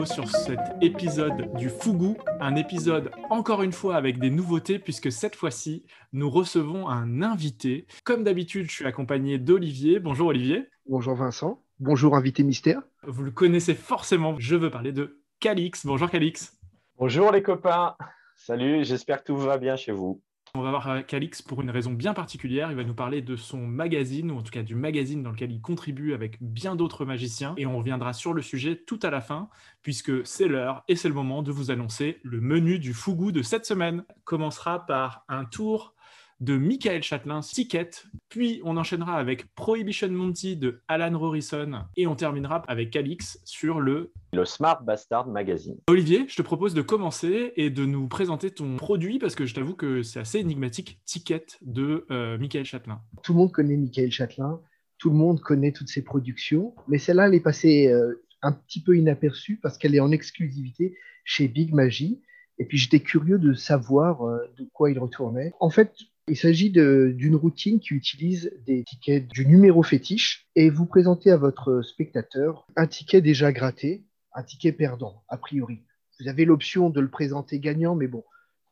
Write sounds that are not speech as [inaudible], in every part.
nouveau sur cet épisode du Fougou, un épisode encore une fois avec des nouveautés puisque cette fois-ci nous recevons un invité. Comme d'habitude, je suis accompagné d'Olivier. Bonjour Olivier. Bonjour Vincent. Bonjour invité mystère. Vous le connaissez forcément, je veux parler de Calix. Bonjour Calix. Bonjour les copains. Salut, j'espère que tout va bien chez vous. On va voir Calix pour une raison bien particulière. Il va nous parler de son magazine, ou en tout cas du magazine dans lequel il contribue avec bien d'autres magiciens. Et on reviendra sur le sujet tout à la fin, puisque c'est l'heure et c'est le moment de vous annoncer le menu du fougou de cette semaine. commencera par un tour de Michael Châtelain, Ticket, puis on enchaînera avec Prohibition Monty de Alan Rorison, et on terminera avec Calix sur le... Le Smart Bastard Magazine. Olivier, je te propose de commencer et de nous présenter ton produit, parce que je t'avoue que c'est assez énigmatique, Ticket de euh, Michael Châtelain. Tout le monde connaît Michael Châtelain, tout le monde connaît toutes ses productions, mais celle-là, elle est passée euh, un petit peu inaperçue parce qu'elle est en exclusivité chez Big Magie. Et puis j'étais curieux de savoir euh, de quoi il retournait. En fait, il s'agit d'une routine qui utilise des tickets du numéro fétiche et vous présentez à votre spectateur un ticket déjà gratté, un ticket perdant, a priori. Vous avez l'option de le présenter gagnant, mais bon,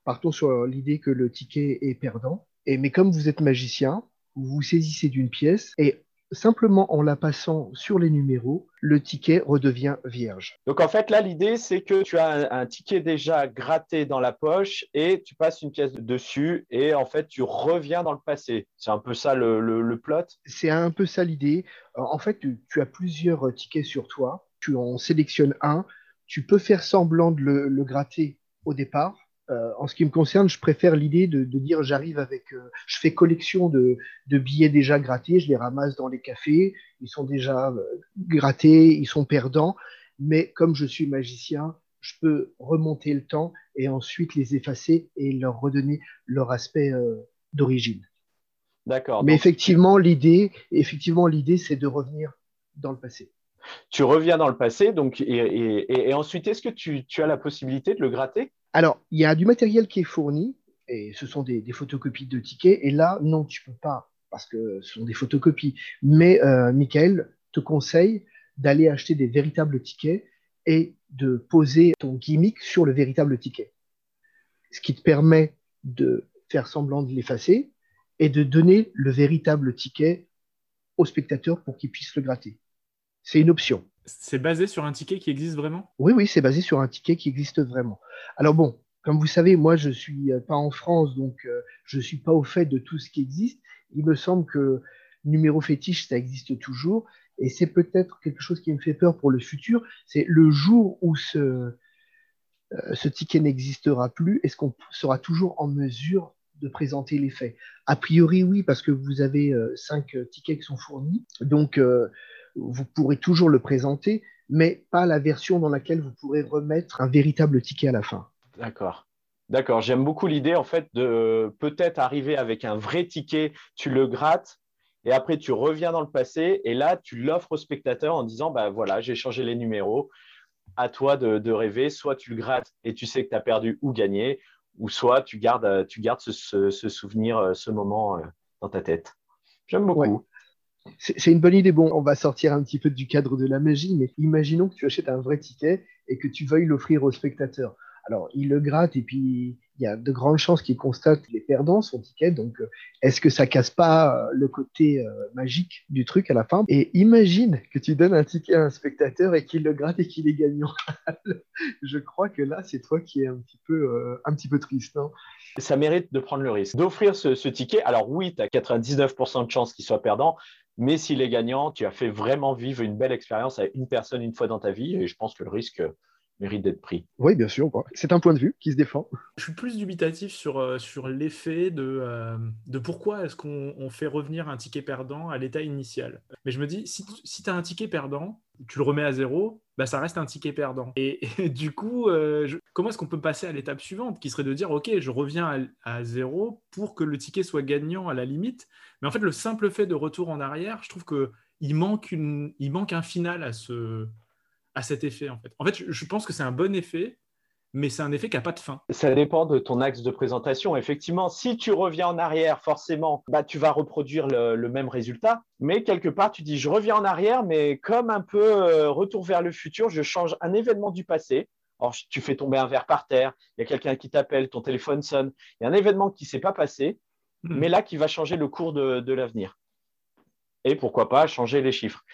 partons sur l'idée que le ticket est perdant. Et, mais comme vous êtes magicien, vous vous saisissez d'une pièce et simplement en la passant sur les numéros, le ticket redevient vierge. Donc en fait, là, l'idée, c'est que tu as un, ticket déjà gratté dans la poche et tu passes une pièce dessus et en fait, tu reviens dans le passé. C'est un peu ça le, plot C'est un peu ça l'idée. Euh, en fait, tu, as plusieurs tickets sur toi. Tu en sélectionnes un. Tu peux faire semblant de le gratter au départ euh, en ce qui me concerne, je préfère l'idée de, dire j'arrive avec, euh, je fais collection de, billets déjà grattés, je les ramasse dans les cafés, ils sont déjà euh, grattés, ils sont perdants, mais comme je suis magicien, je peux remonter le temps et ensuite les effacer et leur redonner leur aspect d'origine. D'accord. Mais effectivement, l'idée, effectivement, l'idée, c'est de revenir dans le passé. Tu reviens dans le passé, donc, et, ensuite, est-ce que tu, as la possibilité de le gratter? Alors, il y a du matériel qui est fourni, et ce sont des, photocopies de tickets, et là, non, tu peux pas, parce que ce sont des photocopies. Mais euh, Michael te conseille d'aller acheter des véritables tickets et de poser ton gimmick sur le véritable ticket. Ce qui te permet de faire semblant de l'effacer et de donner le véritable ticket au spectateur pour qu'il puisse le gratter. C'est une option. C'est basé sur un ticket qui existe vraiment? Oui, oui, c'est basé sur un ticket qui existe vraiment. Alors bon, comme vous savez, moi, je ne suis pas en France, donc euh, je ne suis pas au fait de tout ce qui existe. Il me semble que numéro fétiche, ça existe toujours. Et c'est peut-être quelque chose qui me fait peur pour le futur. C'est le jour où ce, euh, ticket n'existera plus, est-ce qu'on sera toujours en mesure de présenter les faits? A priori, oui, parce que vous avez euh, cinq tickets qui sont fournis. Donc, vous pourrez toujours le présenter, mais pas la version dans laquelle vous pourrez remettre un véritable ticket à la fin. D'accord. D'accord, j'aime beaucoup l'idée en fait de peut-être arriver avec un vrai ticket, tu le grattes et après tu reviens dans le passé et là tu l'offres au spectateur en disant bah voilà, j'ai changé les numéros, à toi de, rêver, soit tu le grattes et tu sais que tu as perdu ou gagné, ou soit tu gardes, tu gardes ce, souvenir, ce moment euh, dans ta tête. J'aime beaucoup. C'est une bonne idée. Bon, on va sortir un petit peu du cadre de la magie, mais imaginons que tu achètes un vrai ticket et que tu veuilles l'offrir au spectateur. Alors, il le gratte et puis il y a de grandes chances qu'il constate les perdants son ticket. Donc, euh, est-ce que ça casse pas euh, le côté euh, magique du truc à la fin? Et imagine que tu donnes un ticket à un spectateur et qu'il le gratte et qu'il est gagnant. [laughs] Je crois que là, c'est toi qui es un petit peu, triste. Ça mérite de prendre le risque d'offrir ce, ce, ticket. Alors oui, tu as 99% de chances qu'il soit perdant, mais s'il est gagnant, tu as fait vraiment vivre une belle expérience à une personne une fois dans ta vie. Et je pense que le risque mérite d'être pris. Oui, bien sûr. C'est un point de vue qui se défend. Je suis plus dubitatif sur, euh, sur l'effet de, euh, de pourquoi est-ce qu'on fait revenir un ticket perdant à l'état initial. Mais je me dis, si, si tu as un ticket perdant, tu le remets à zéro, bah, ça reste un ticket perdant. Et, [laughs] du coup, euh, comment est-ce qu'on peut passer à l'étape suivante, qui serait de dire, OK, je reviens à, zéro pour que le ticket soit gagnant à la limite. Mais en fait, le simple fait de retour en arrière, je trouve qu'il manque, il manque un final à ce, à cet effet. En fait, en fait je, pense que c'est un bon effet, mais c'est un effet qui n'a pas de fin. Ça dépend de ton axe de présentation. Effectivement, si tu reviens en arrière, forcément, bah, tu vas reproduire le, même résultat. Mais quelque part, tu dis, je reviens en arrière, mais comme un peu euh, retour vers le futur, je change un événement du passé. Alors, tu fais tomber un verre par terre, il y a quelqu'un qui t'appelle, ton téléphone sonne, il y a un événement qui ne s'est pas passé, hmm. mais là qui va changer le cours de l'avenir. Et pourquoi pas changer les chiffres.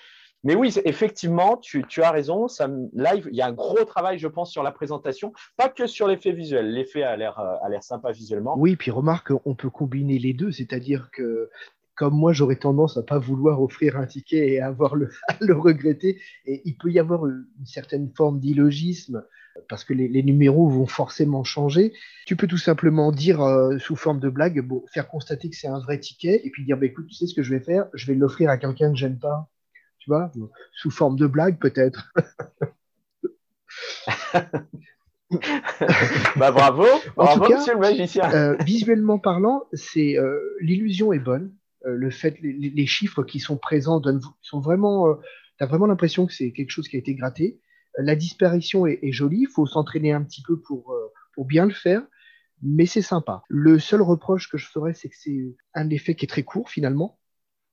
Mais oui, effectivement, tu, as raison. Ça, il y a un gros travail, je pense, sur la présentation, pas que sur l'effet visuel. L'effet a l'air, euh, sympa visuellement. Oui, puis remarque, on peut combiner les deux, c'est-à-dire que comme moi, j'aurais tendance à pas vouloir offrir un ticket et avoir [laughs] à le regretter. Et il peut y avoir une certaine forme d'illogisme parce que les, numéros vont forcément changer. Tu peux tout simplement dire euh, sous forme de blague, bon, faire constater que c'est un vrai ticket et puis dire, bah, écoute, tu sais ce que je vais faire? Je vais l'offrir à quelqu'un que j'aime pas tu vois, sous forme de blague peut-être. [laughs] bah, bravo, bravo monsieur le magicien. Euh, visuellement parlant, c'est euh, l'illusion est bonne. Euh, le fait, les, chiffres qui sont présents donnent, sont vraiment, vraiment l'impression que c'est quelque chose qui a été gratté. La disparition est, est jolie, il faut s'entraîner un petit peu pour, pour bien le faire, mais c'est sympa. Le seul reproche que je ferais, c'est que c'est un effet qui est très court finalement.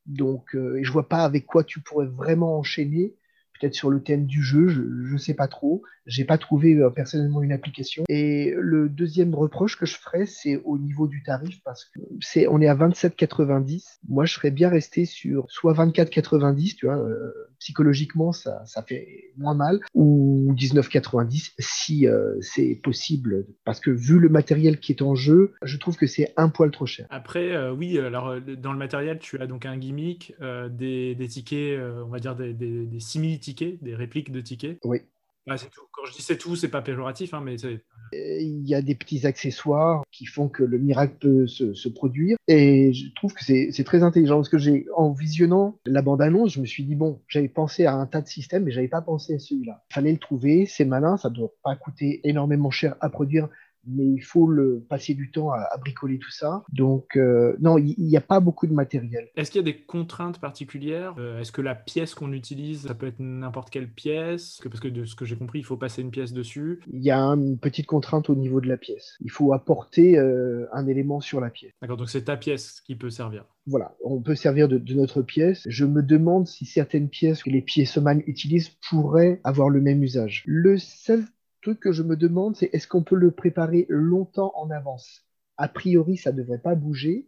Donc, euh, je vois pas avec quoi tu pourrais vraiment enchaîner peut-être sur le thème du jeu, je ne sais pas trop. J'ai pas trouvé euh, personnellement une application. Et le deuxième reproche que je ferais, c'est au niveau du tarif parce que c'est on est à 27,90. Moi, je serais bien resté sur soit 24,90, tu vois. Euh, psychologiquement, ça, ça fait moins mal, ou 19,90 si euh, c'est possible. Parce que vu le matériel qui est en jeu, je trouve que c'est un poil trop cher. Après, oui, alors dans le matériel, tu as donc un gimmick, des, tickets, on va dire des, des, des simili-tickets des répliques de tickets. Oui. Quand je dis c'est tout, c'est pas péjoratif, hein, mais il y a des petits accessoires qui font que le miracle peut se, produire. Et je trouve que c'est très intelligent parce que j'ai, en visionnant la bande-annonce, je me suis dit, bon, j'avais pensé à un tas de systèmes, mais j'avais pas pensé à celui-là. Il fallait le trouver, c'est malin, ça doit pas coûter énormément cher à produire mais il faut le, passer du temps à, bricoler tout ça. Donc, euh, non, il n'y a pas beaucoup de matériel. Est-ce qu'il y a des contraintes particulières? Euh, Est-ce que la pièce qu'on utilise, ça peut être n'importe quelle pièce? Parce que de ce que j'ai compris, il faut passer une pièce dessus. Il y a une petite contrainte au niveau de la pièce. Il faut apporter euh, un élément sur la pièce. D'accord, donc c'est ta pièce qui peut servir. Voilà, on peut servir de, de, notre pièce. Je me demande si certaines pièces que les pièces-man utilisent pourraient avoir le même usage. Le seul truc que je me demande, c'est est-ce qu'on peut le préparer longtemps en avance? A priori, ça ne devrait pas bouger,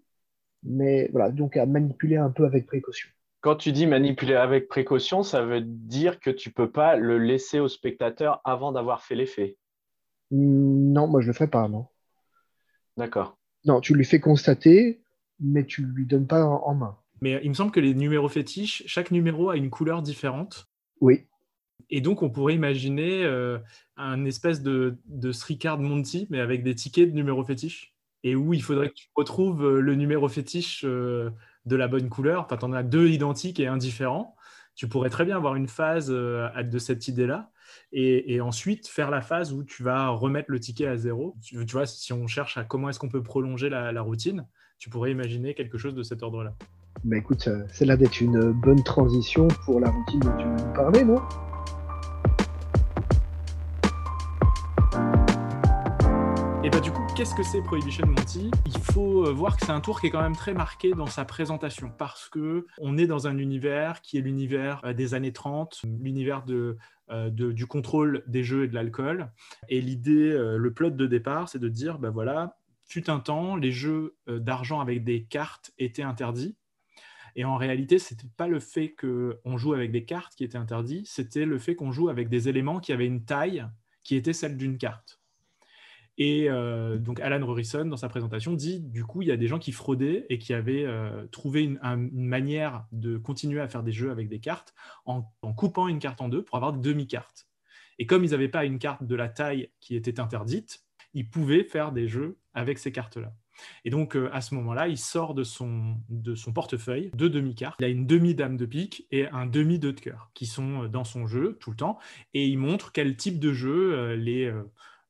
mais voilà, donc à manipuler un peu avec précaution. Quand tu dis manipuler avec précaution, ça veut dire que tu ne peux pas le laisser au spectateur avant d'avoir fait l'effet. Non, moi je le ferai pas, non. D'accord. Non, tu lui fais constater, mais tu lui donnes pas en main. Mais il me semble que les numéros fétiches, chaque numéro a une couleur différente. Oui. Et donc, on pourrait imaginer euh, un espèce de, de Sricard Monty, mais avec des tickets de numéros fétiches. Et où il faudrait que tu retrouves euh, le numéro fétiche euh, de la bonne couleur. Enfin, tu en as deux identiques et un différent. Tu pourrais très bien avoir une phase de cette idée-là. Et, ensuite faire la phase où tu vas remettre le ticket à zéro. Tu, vois, si on cherche à comment est-ce qu'on peut prolonger la, routine, tu pourrais imaginer quelque chose de cet ordre-là. Bah écoute, c'est là d'être une bonne transition pour la routine dont tu parlais, non? Qu'est-ce que c'est Prohibition Monty? Il faut euh, voir que c'est un tour qui est quand même très marqué dans sa présentation parce que on est dans un univers qui est l'univers euh, des années 30, l'univers euh, du contrôle des jeux et de l'alcool. Et l'idée, le plot de départ, c'est de dire, ben voilà, fut un temps, les jeux d'argent avec des cartes étaient interdits. Et en réalité, ce n'était pas le fait qu'on joue avec des cartes qui était interdit, c'était le fait qu'on joue avec des éléments qui avaient une taille qui était celle d'une carte. Et euh, donc Alan Rorison, dans sa présentation, dit du coup, il y a des gens qui fraudaient et qui avaient euh, trouvé une, manière de continuer à faire des jeux avec des cartes en, coupant une carte en deux pour avoir demi-cartes. Et comme ils n'avaient pas une carte de la taille qui était interdite, ils pouvaient faire des jeux avec ces cartes-là. Et donc, euh, à ce moment-là, il sort de son, de son portefeuille deux demi-cartes. Il a une demi-dame de pique et un demi-deux de cœur qui sont dans son jeu tout le temps. Et il montre quel type de jeu les,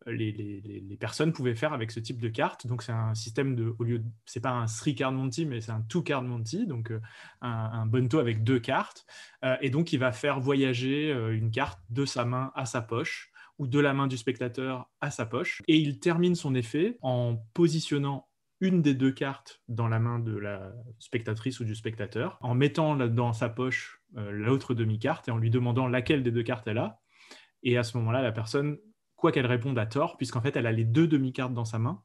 les, personnes pouvaient faire avec ce type de carte. Donc c'est un système de, au lieu c'est pas un three card Monty, mais c'est un two card Monty, donc euh, un, un bonto avec deux cartes. Euh, et donc il va faire voyager euh, une carte de sa main à sa poche ou de la main du spectateur à sa poche. Et il termine son effet en positionnant une des deux cartes dans la main de la spectatrice ou du spectateur, en mettant dans sa poche l'autre demi-carte et en lui demandant laquelle des deux cartes elle a. Et à ce moment-là, la personne, quoi qu'elle réponde à tort, puisqu'en fait elle a les deux demi-cartes dans sa main,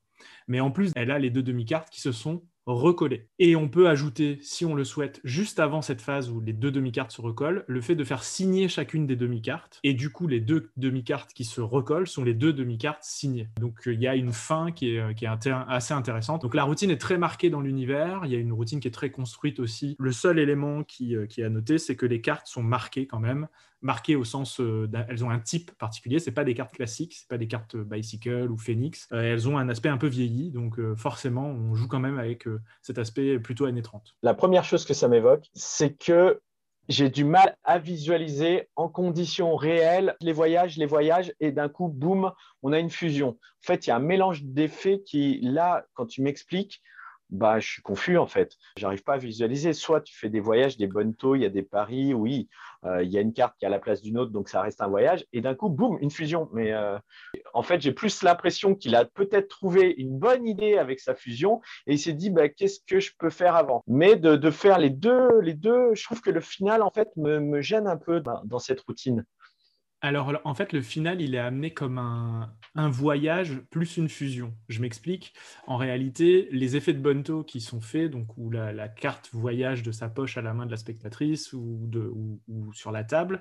mais en plus elle a les deux demi-cartes qui se sont recoller. Et on peut ajouter, si on le souhaite, juste avant cette phase où les deux demi-cartes se recollent, le fait de faire signer chacune des demi-cartes. Et du coup, les deux demi-cartes qui se recollent sont les deux demi-cartes signées. Donc il y a une fin qui est, est assez intéressante. Donc la routine est très marquée dans l'univers. Il y a une routine qui est très construite aussi. Le seul élément qui, euh, qui est à noter, c'est que les cartes sont marquées quand même marquées au sens, euh, elles ont un type particulier. C'est pas des cartes classiques, c'est pas des cartes bicycle ou phoenix. Euh, elles ont un aspect un peu vieilli, donc euh, forcément, on joue quand même avec cet aspect plutôt années 30. La première chose que ça m'évoque, c'est que j'ai du mal à visualiser en conditions réelles les voyages, les voyages, et d'un coup, boum, on a une fusion. En fait, il y a un mélange d'effets qui, là, quand tu m'expliques, bah, je suis confus en fait. J'arrive pas à visualiser. Soit tu fais des voyages, des bonnes taux, il y a des paris, oui, euh, il y a une carte qui a la place d'une autre, donc ça reste un voyage. Et d'un coup, boum, une fusion. Mais euh, en fait, j'ai plus l'impression qu'il a peut-être trouvé une bonne idée avec sa fusion et il s'est dit, bah, qu'est-ce que je peux faire avant? Mais de, faire les deux, les deux, je trouve que le final en fait me gêne un peu dans cette routine. Alors, en fait, le final, il est amené comme un, voyage plus une fusion. Je m'explique. En réalité, les effets de Bonto qui sont faits, donc où la, carte voyage de sa poche à la main de la spectatrice ou, sur la table,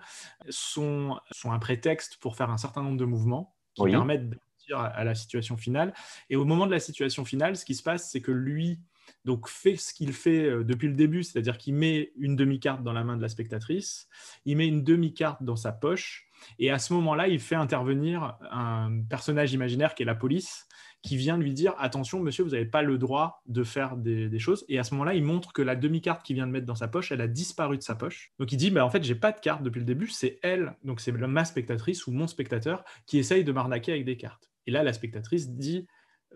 sont, un prétexte pour faire un certain nombre de mouvements qui permettent d'aboutir à, la situation finale. Et au moment de la situation finale, ce qui se passe, c'est que lui donc fait ce qu'il fait euh, depuis le début, c'est-à-dire qu'il met une demi-carte dans la main de la spectatrice, il met une demi-carte dans sa poche, et à ce moment-là, il fait intervenir un personnage imaginaire qui est la police, qui vient lui dire attention, monsieur, vous n'avez pas le droit de faire des, choses. Et à ce moment-là, il montre que la demi-carte qu'il vient de mettre dans sa poche, elle a disparu de sa poche. Donc il dit bah, en fait, j'ai pas de carte depuis le début, c'est elle, donc c'est ma spectatrice ou mon spectateur qui essaye de m'arnaquer avec des cartes. Et là, la spectatrice dit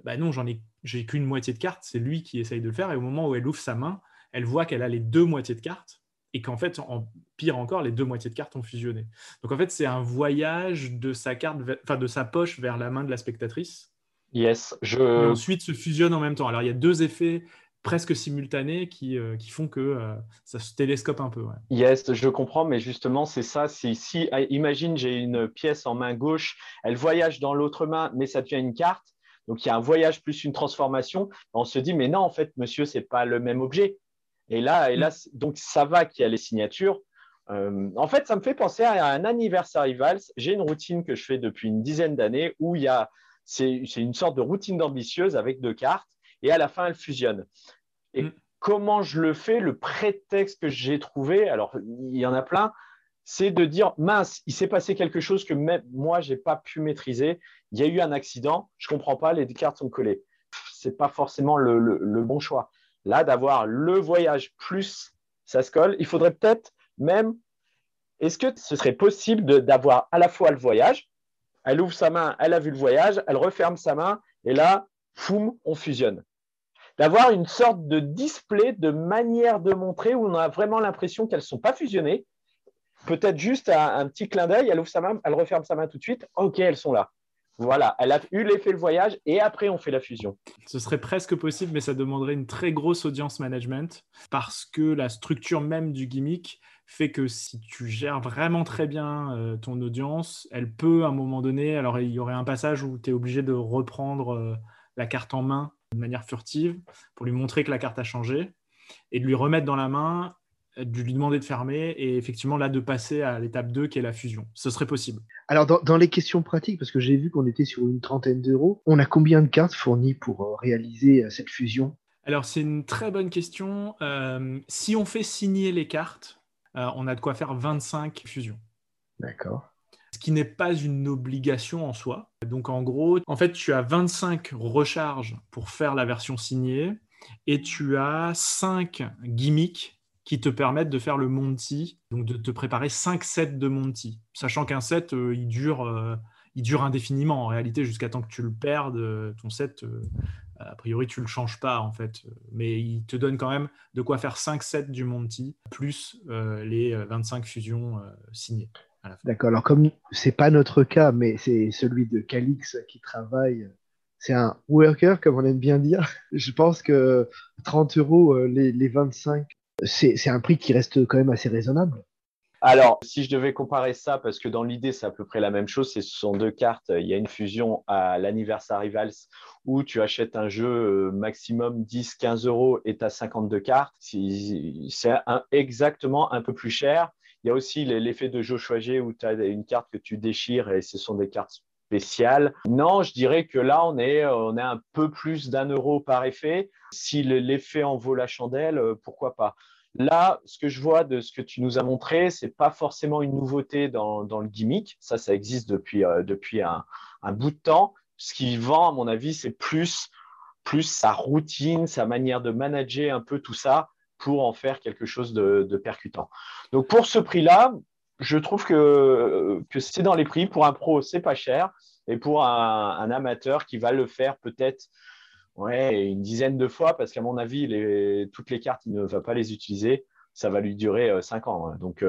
bah non, j'en ai, j'ai qu'une moitié de carte, c'est lui qui essaye de le faire. Et au moment où elle ouvre sa main, elle voit qu'elle a les deux moitiés de cartes et qu'en fait, en pire encore, les deux moitiés de cartes ont fusionné. Donc en fait, c'est un voyage de sa carte, enfin de sa poche vers la main de la spectatrice. Yes, je. Et ensuite se fusionne en même temps. Alors il y a deux effets presque simultanés qui, euh, qui font que euh, ça se télescope un peu. Yes, je comprends, mais justement, c'est ça. Si, si, ah, imagine, j'ai une pièce en main gauche, elle voyage dans l'autre main, mais ça devient une carte. Donc il y a un voyage plus une transformation. On se dit, mais non, en fait, monsieur, c'est pas le même objet. Et là, et là mm. donc ça va qu'il y a les signatures. Euh, en fait, ça me fait penser à un anniversary valse. J'ai une routine que je fais depuis une dizaine d'années où il y a, c'est, une sorte de routine d'ambitieuse avec deux cartes et à la fin, elles fusionnent. Et mm. comment je le fais Le prétexte que j'ai trouvé, alors il y en a plein, c'est de dire mince, il s'est passé quelque chose que même moi, je n'ai pas pu maîtriser. Il y a eu un accident, je ne comprends pas, les cartes sont collées. Ce n'est pas forcément le bon choix. Là, d'avoir le voyage plus ça se colle, il faudrait peut-être même, est-ce que ce serait possible d'avoir à la fois le voyage, elle ouvre sa main, elle a vu le voyage, elle referme sa main, et là, foum, on fusionne. D'avoir une sorte de display, de manière de montrer où on a vraiment l'impression qu'elles ne sont pas fusionnées. Peut-être juste un petit clin d'œil, elle ouvre sa main, elle referme sa main tout de suite. Ok, elles sont là. Voilà, elle a eu l'effet le voyage et après on fait la fusion. Ce serait presque possible, mais ça demanderait une très grosse audience management parce que la structure même du gimmick fait que si tu gères vraiment très bien euh, ton audience, elle peut à un moment donné, alors il y aurait un passage où tu es obligé de reprendre euh, la carte en main de manière furtive pour lui montrer que la carte a changé et de lui remettre dans la main de lui demander de fermer et effectivement là de passer à l'étape 2 qui est la fusion. Ce serait possible. Alors dans, les questions pratiques, parce que j'ai vu qu'on était sur une trentaine d'euros, on a combien de cartes fournies pour euh, réaliser euh, cette fusion? Alors c'est une très bonne question. Euh, si on fait signer les cartes, on a de quoi faire 25 fusions. D'accord. Ce qui n'est pas une obligation en soi. Donc en gros, en fait, tu as 25 recharges pour faire la version signée et tu as 5 gimmicks qui te permettent de faire le Monty, donc de te préparer 5 sets de Monty, sachant qu'un set, euh, il, dure, euh, il dure indéfiniment en réalité jusqu'à temps que tu le perdes. Euh, ton set, a priori, tu le changes pas en fait, mais il te donne quand même de quoi faire 5 sets du Monty, plus les 25 fusions signées. D'accord. Alors comme c'est pas notre cas, mais c'est celui de Calix qui travaille. C'est un worker, comme on aime bien dire. [laughs] Je pense que 30 euros les, les 25, c'est un prix qui reste quand même assez raisonnable. Alors, si je devais comparer ça, parce que dans l'idée, c'est à peu près la même chose, ce sont deux cartes. Il y a une fusion à l'Anniversary Rivals où tu achètes un jeu euh, maximum 10-15 euros et tu as 52 cartes. C'est exactement un peu plus cher. Il y a aussi l'effet de jeu choisi où tu as une carte que tu déchires et ce sont des cartes spéciales. Non, je dirais que là, on est, on est un peu plus d'un euro par effet. Si l'effet en vaut la chandelle, euh, pourquoi pas Là, ce que je vois de ce que tu nous as montré, ce n'est pas forcément une nouveauté dans, le gimmick. Ça, ça existe depuis, euh, un, bout de temps. Ce qui vend, à mon avis, c'est plus, sa routine, sa manière de manager un peu tout ça pour en faire quelque chose de, percutant. Donc, pour ce prix-là, je trouve que, que c'est dans les prix. Pour un pro, c'est pas cher. Et pour un amateur qui va le faire peut-être Ouais, une dizaine de fois, parce qu'à mon avis, toutes les cartes, il ne va pas les utiliser. Ça va lui durer 5 euh, ans. Hein. Donc,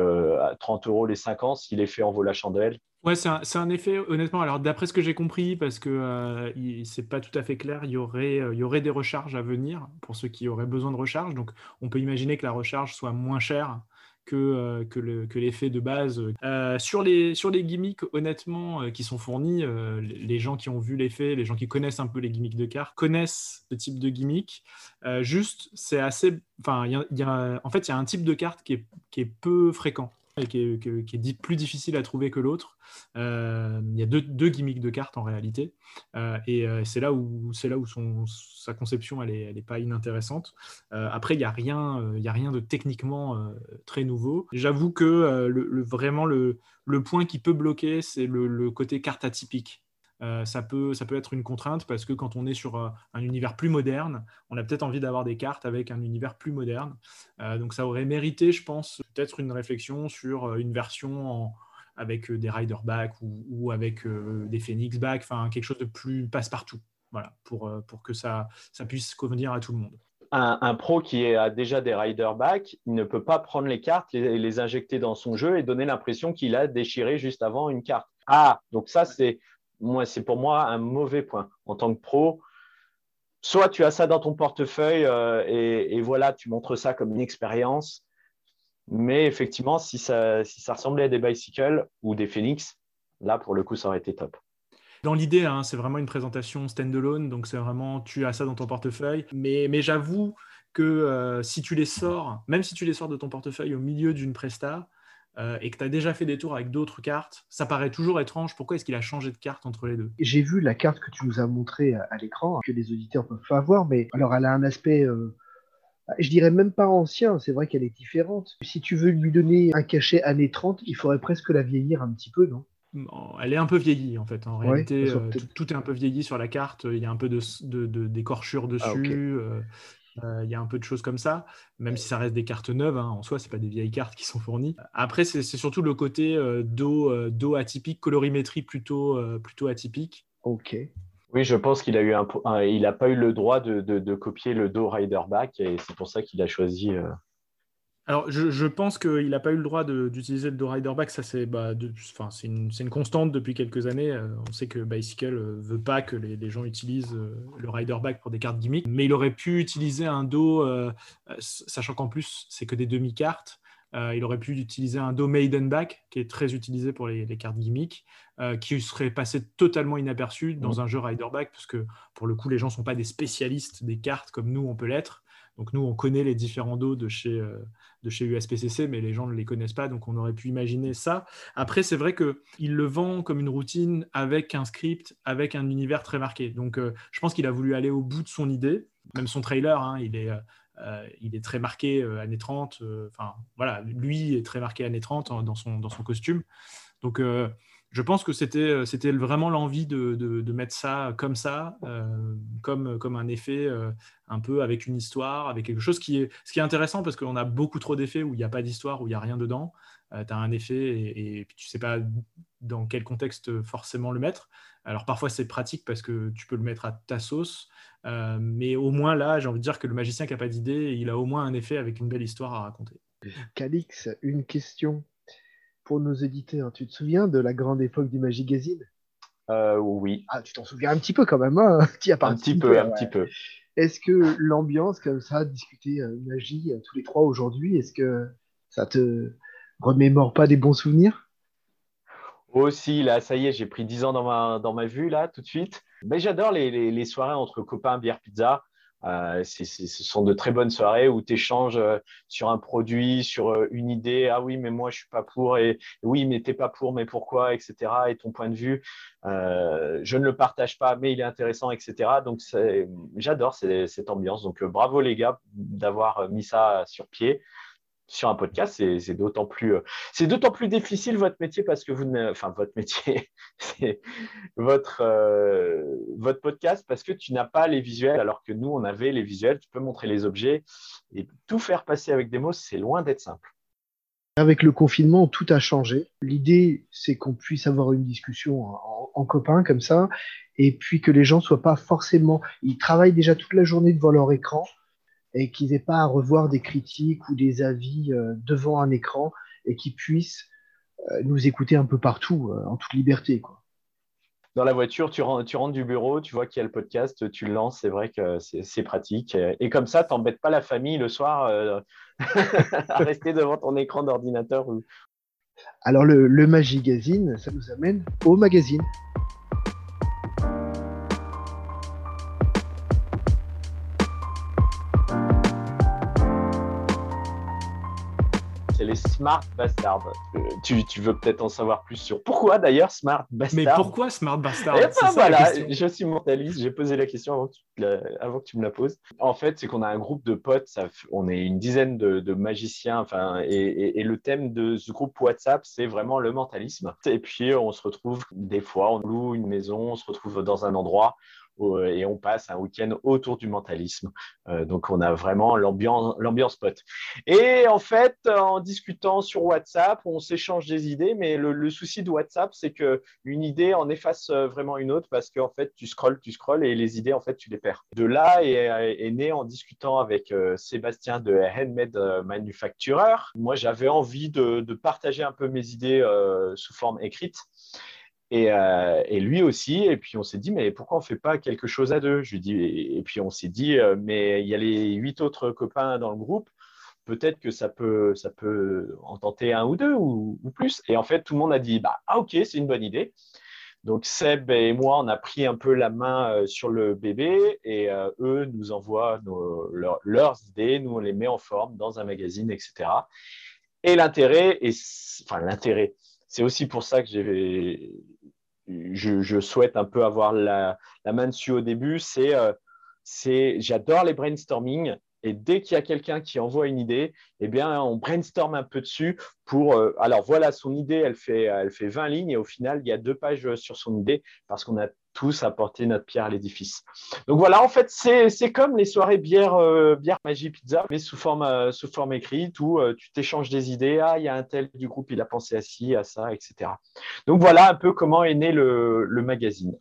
30 euh, euros les 5 ans, s'il est fait en vaut la chandelle. Ouais, c'est un, effet, honnêtement. Alors, d'après ce que j'ai compris, parce que euh, c'est pas tout à fait clair, y, aurait, il y aurait des recharges à venir pour ceux qui auraient besoin de recharge. Donc, on peut imaginer que la recharge soit moins chère que, euh, que l'effet de base. Euh, sur, les, sur les gimmicks, honnêtement, euh, qui sont fournis, les gens qui ont vu l'effet, les gens qui connaissent un peu les gimmicks de cartes, connaissent ce type de gimmick. juste, c'est assez. Enfin, en fait, il y a un type de carte qui est, qui est peu fréquent et qui est, plus difficile à trouver que l'autre. Euh, il y a deux, gimmicks de cartes en réalité, euh, et euh, c'est là où, là où sa conception elle pas inintéressante. après, il n'y a, rien, a rien de techniquement très nouveau. J'avoue que vraiment le, point qui peut bloquer, c'est le côté carte atypique. Euh, ça, peut, ça peut être une contrainte parce que quand on est sur euh, un univers plus moderne, on a peut-être envie d'avoir des cartes avec un univers plus moderne. Euh, donc ça aurait mérité, je pense, peut-être une réflexion sur une version avec des rider back ou, avec des phoenix back, enfin quelque chose de plus passe-partout, voilà, pour, pour que ça, ça puisse convenir à tout le monde. Un, pro qui a déjà des rider back, il ne peut pas prendre les cartes, les, les injecter dans son jeu et donner l'impression qu'il a déchiré juste avant une carte. Ah, donc ça, c'est moi, c'est pour moi un mauvais point en tant que pro. Soit tu as ça dans ton portefeuille euh, et, voilà, tu montres ça comme une expérience. Mais effectivement, si ça, si ressemblait à des bicycles ou des Phoenix, là, pour le coup, ça aurait été top. Dans l'idée, hein, c'est vraiment une présentation standalone, donc c'est vraiment tu as ça dans ton portefeuille. Mais, mais j'avoue que euh, si tu les sors, même si tu les sors de ton portefeuille au milieu d'une presta, euh, et que tu as déjà fait des tours avec d'autres cartes, ça paraît toujours étrange. Pourquoi est-ce qu'il a changé de carte entre les deux? J'ai vu la carte que tu nous as montrée à, l'écran, que les auditeurs peuvent pas voir, mais alors elle a un aspect, euh, je dirais même pas ancien, c'est vrai qu'elle est différente. Si tu veux lui donner un cachet années 30, il faudrait presque la vieillir un petit peu, non? Elle est un peu vieillie en fait. En réalité, euh, tout, est un peu vieilli sur la carte. Il y a un peu de, d'écorchure ah, dessus. Euh, il y a un peu de choses comme ça, même si ça reste des cartes neuves, hein, en soi, ce pas des vieilles cartes qui sont fournies. Après, c'est surtout le côté euh, dos, euh, dos, atypique, colorimétrie plutôt, plutôt atypique. Ok. Oui, je pense qu'il a eu un, il n'a pas eu le droit de, de, copier le dos Riderback et c'est pour ça qu'il a choisi alors, je, pense qu'il n'a pas eu le droit d'utiliser le Do Back. Ça, c'est bah, une, une, constante depuis quelques années. Euh, on sait que Bicycle ne euh, veut pas que les, gens utilisent euh, le le Back pour des cartes gimmick. Mais il aurait pu utiliser un dos, sachant qu'en plus, c'est que des demi-cartes. il aurait pu utiliser un dos Maiden Back, qui est très utilisé pour les, cartes gimmick, qui serait passé totalement inaperçu dans mmh. un jeu Back, parce que pour le coup, les gens ne sont pas des spécialistes des cartes comme nous, on peut l'être. Donc nous, on connaît les différents dos de chez, euh, de chez USPCC, mais les gens ne les connaissent pas, donc on aurait pu imaginer ça. Après, c'est vrai qu'il le vend comme une routine avec un script, avec un univers très marqué. Donc euh, je pense qu'il a voulu aller au bout de son idée. Même son trailer, hein, il, est, euh, il est très marqué années 30. Enfin, voilà, lui est très marqué années 30 dans, son, dans son costume. Donc je pense que c'était, euh, vraiment l'envie de, mettre ça comme ça, euh, comme, un effet euh, un peu avec une histoire, avec quelque chose qui est, intéressant parce qu'on a beaucoup trop d'effets où il n'y a pas d'histoire, où il n'y a rien dedans. tu as un effet et, et, tu ne sais pas dans quel contexte forcément le mettre. Alors parfois c'est pratique parce que tu peux le mettre à ta sauce, mais au moins là, j'ai envie de dire que le magicien qui n'a pas d'idée, il a au moins un effet avec une belle histoire à raconter. Calix, une question pour nos éditeurs, tu te souviens de la grande époque du Magazine euh, Oui. Ah, tu t'en souviens un petit peu quand même, hein [laughs] as Un petit peu, un petit peu. Est-ce que l'ambiance comme ça, discuter euh, magie euh, tous les trois aujourd'hui, est-ce que ça te remémore pas des bons souvenirs? Aussi, là, ça y est, j'ai pris 10 ans dans ma, dans ma vue, là, tout de suite. Mais j'adore les, les, les, soirées entre copains, bière, pizza. Euh, ce sont de très bonnes soirées où tu échanges euh, sur un produit, sur euh, une idée. Ah oui, mais moi, je suis pas pour. Et oui, mais t'es pas pour, mais pourquoi, etc. Et ton point de vue, je ne le partage pas, mais il est intéressant, etc. Donc, j'adore cette ambiance. Donc, bravo les gars d'avoir mis ça sur pied sur un podcast, c'est d'autant plus, euh, c'est d'autant plus difficile votre métier parce que vous, enfin votre métier, [laughs] c'est votre euh, votre podcast parce que tu n'as pas les visuels alors que nous on avait les visuels. Tu peux montrer les objets et tout faire passer avec des mots, c'est loin d'être simple. Avec le confinement, tout a changé. L'idée, c'est qu'on puisse avoir une discussion en, en copain comme ça, et puis que les gens soient pas forcément, ils travaillent déjà toute la journée devant leur écran et qu'ils n'aient pas à revoir des critiques ou des avis euh, devant un écran et qu'ils puissent euh, nous écouter un peu partout, euh, en toute liberté. Quoi. Dans la voiture, tu rentres, tu rentres du bureau, tu vois qu'il y a le podcast, tu le lances, c'est vrai que c'est pratique. Et comme ça, tu n'embêtes pas la famille le soir [laughs] à rester devant ton écran d'ordinateur. Alors le, le Magazine, ça nous amène au magazine. Smart Bastards. Euh, tu, tu, veux peut-être en savoir plus sur pourquoi d'ailleurs Smart Bastard Mais pourquoi Smart Bastard? Eh ben voilà, je suis mentaliste, j'ai posé la question avant que, tu, avant que tu me la poses. En fait, c'est qu'on a un groupe de potes, ça, on est une dizaine de, de magiciens, enfin, et, et, le thème de ce groupe WhatsApp, c'est vraiment le mentalisme. Et puis, on se retrouve des fois, on loue une maison, on se retrouve dans un endroit et on passe un week-end autour du mentalisme. Euh, donc on a vraiment l'ambiance pote. Et en fait, en discutant sur WhatsApp, on s'échange des idées, mais le, souci de WhatsApp, c'est que une idée en efface euh, vraiment une autre parce qu'en fait, tu scrolles, tu scrolles et les idées, en fait, tu les perds. De là est, né en discutant avec Sébastien de Handmade Manufacturer. Moi, j'avais envie de, partager un peu mes idées sous forme écrite. Euh, et, lui aussi. Et puis on s'est dit, mais pourquoi on ne fait pas quelque chose à deux? Je dis, et, puis on s'est dit, euh, mais il y a les huit autres copains dans le groupe. Peut-être que ça peut, ça peut en tenter un ou deux ou, plus. Et en fait, tout le monde a dit, bah, ah ok, c'est une bonne idée. Donc Seb et moi, on a pris un peu la main euh, sur le bébé et eux nous envoient leurs idées, nous on les met en forme dans un magazine, etc. Et l'intérêt, enfin l'intérêt, c'est aussi pour ça que j'ai je, souhaite un peu avoir la, main dessus au début, euh, c'est j'adore les brainstorming. Et dès qu'il y a quelqu'un qui envoie une idée, eh bien, on brainstorm un peu dessus pour. Euh, alors voilà, son idée, elle fait, elle fait 20 lignes et au final, il y a deux pages sur son idée parce qu'on a tous apporté notre pierre à l'édifice. Donc voilà, en fait, c'est comme les soirées bière, euh, bière, magie, pizza, mais sous forme, euh, sous forme écrite où euh, tu t'échanges des idées. Ah, il y a un tel du groupe, il a pensé à ci, à ça, etc. Donc voilà un peu comment est né le magazine.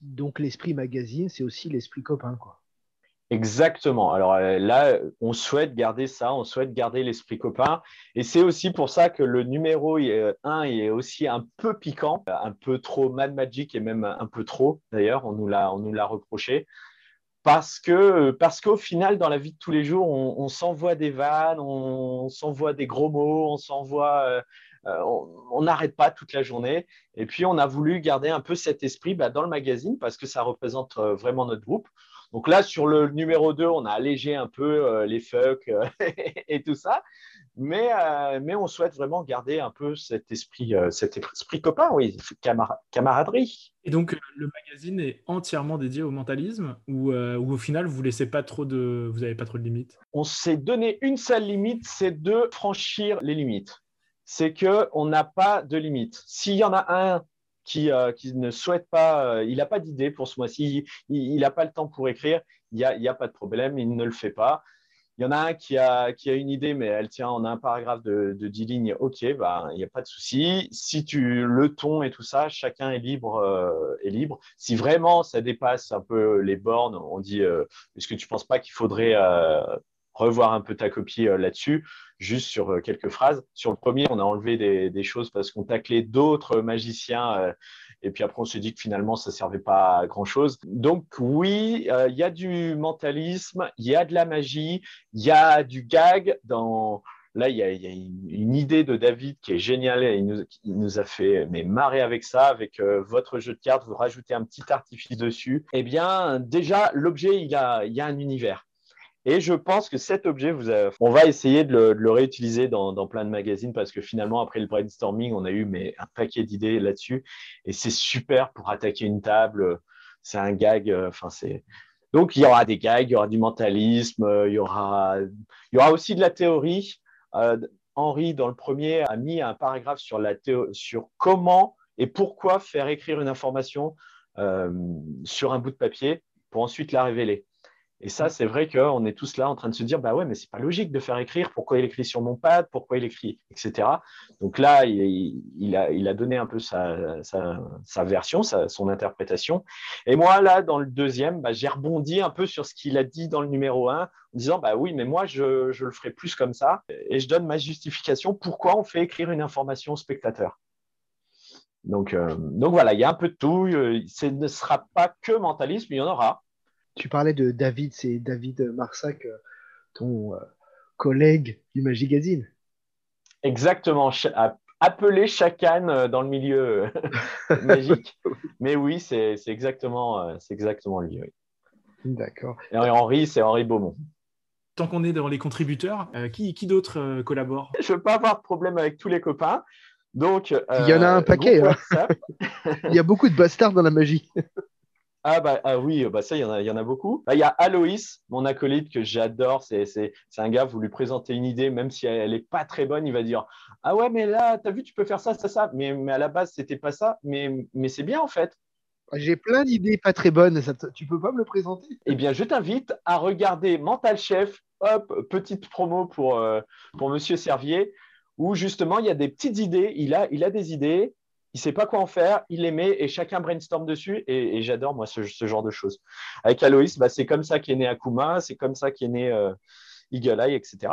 Donc l'esprit magazine, c'est aussi l'esprit copain, quoi. Exactement. Alors euh, là, on souhaite garder ça, on souhaite garder l'esprit copain. Et c'est aussi pour ça que le numéro 1 est aussi un peu piquant, un peu trop Mad Magic et même un peu trop, d'ailleurs, on nous l'a reproché. Parce que parce qu'au final, dans la vie de tous les jours, on, s'envoie des vannes, on, s'envoie des gros mots, on s'envoie, euh, euh, on n'arrête pas toute la journée. Et puis, on a voulu garder un peu cet esprit bah, dans le magazine parce que ça représente vraiment notre groupe. Donc là, sur le numéro 2, on a allégé un peu euh, les fucks euh, [laughs] et tout ça. Mais, euh, mais on souhaite vraiment garder un peu cet esprit, cet esprit copain, oui, camaraderie. Et donc, le magazine est entièrement dédié au mentalisme ou, ou au final, vous laissez pas trop de, vous n'avez pas trop de limites? On s'est donné une seule limite, c'est de franchir les limites. C'est qu'on n'a pas de limite. S'il y en a un euh, qui, ne souhaite pas, euh, il n'a pas d'idée pour ce mois-ci, il n'a pas le temps pour écrire, il n'y a, a, pas de problème, il ne le fait pas. Il y en a un qui a, une idée, mais elle tient en un paragraphe de, de 10 lignes. OK, bah, il n'y a pas de souci. Si tu le ton et tout ça, chacun est libre. Euh, est libre. Si vraiment ça dépasse un peu les bornes, on dit est-ce que tu ne penses pas qu'il faudrait revoir un peu ta copie là-dessus, juste sur quelques phrases. Sur le premier, on a enlevé des, choses parce qu'on taclait d'autres magiciens et puis après, on s'est dit que finalement, ça ne servait pas à grand-chose. Donc oui, il y a du mentalisme, il y a de la magie, il y a du gag dans Là, il y, a, une, idée de David qui est géniale. Nous, il nous a fait mais marrer avec ça, avec euh, votre jeu de cartes. Vous rajoutez un petit artifice dessus. Eh bien, déjà, l'objet, il, il y a un univers. Et je pense que cet objet, on va essayer de le, réutiliser dans, plein de magazines parce que finalement, après le brainstorming, on a eu un paquet d'idées là-dessus. Et c'est super pour attaquer une table. C'est un gag. Euh, enfin, c'est. Donc, il y aura des gags, il y aura du mentalisme, il y aura, il y aura aussi de la théorie. Euh, Henri, dans le premier, a mis un paragraphe sur, la sur comment et pourquoi faire écrire une information euh, sur un bout de papier pour ensuite la révéler. Et ça, c'est vrai qu'on est tous là en train de se dire, bah ouais, mais c'est pas logique de faire écrire. Pourquoi il écrit sur mon pad? Pourquoi il écrit, etc. Donc là, il, a, donné un peu sa, version, son interprétation. Et moi, là, dans le deuxième, bah, j'ai rebondi un peu sur ce qu'il a dit dans le numéro 1, en disant, bah oui, mais moi, je, le ferai plus comme ça. Et je donne ma justification pourquoi on fait écrire une information au spectateur. Donc, euh, voilà, il y a un peu de tout. Euh, ce ne sera pas que mentalisme, il y en aura tu parlais de David, c'est David Marsac, euh, ton euh, collègue du Magazine. Exactement, appelé chacun euh, dans le milieu [laughs] magique. [laughs] Mais oui, c'est exactement, exactement lui. D'accord. Et Henri, c'est Henri Beaumont. Tant qu'on est dans les contributeurs, qui, qui d'autre collabore? Je ne veux pas avoir de problème avec tous les copains. Donc, il y en a un paquet. Hein. [laughs] il y a beaucoup de bastards dans la magie. Ah, bah, ah oui, bah ça, il y, en a, y en a beaucoup. Bah, il y a Aloïs, mon acolyte que j'adore. C'est un gars, vous lui présentez une idée, même si elle n'est pas très bonne, il va dire Ah ouais, mais là, tu as vu, tu peux faire ça, ça, ça. Mais, mais à la base, c'était pas ça. Mais, mais c'est bien en fait. J'ai plein d'idées pas très bonnes. Ça tu peux pas me le présenter? Eh bien, je t'invite à regarder Mental Chef. Hop, petite promo pour, euh, pour Monsieur Servier, où justement, il y a des petites idées. Il a, il a des idées il sait pas quoi en faire, il les met et chacun brainstorm dessus. Et, j'adore, moi, ce, genre de choses. Avec Aloïs, bah, c'est comme ça qu'est né Akuma, c'est comme ça qu'est né euh, Eagle Eye, etc.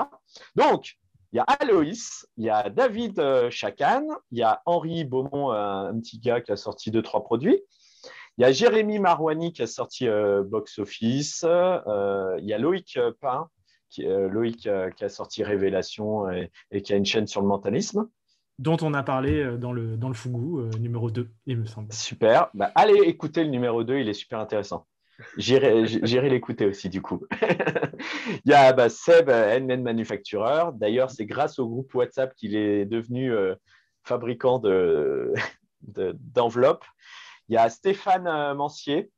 Donc, il y a Aloïs, il y a David euh, Chacan, il y a Henri Beaumont, un, petit gars qui a sorti deux, trois produits. Il y a Jérémy Marouani qui a sorti euh, Box Office. il y a Loïc Pain, qui, Loïc qui a sorti Révélation et, qui a une chaîne sur le mentalisme dont on a parlé euh, dans le, dans le Fougou, euh, numéro 2, il me semble. Super. Bah, allez écouter le numéro 2, il est super intéressant. J'irai l'écouter aussi, du coup. [laughs] il y a bah, Seb, NN Manufacturer. D'ailleurs, c'est grâce au groupe WhatsApp qu'il est devenu euh, fabricant [laughs] d'enveloppes. De, il y a Stéphane Mancier,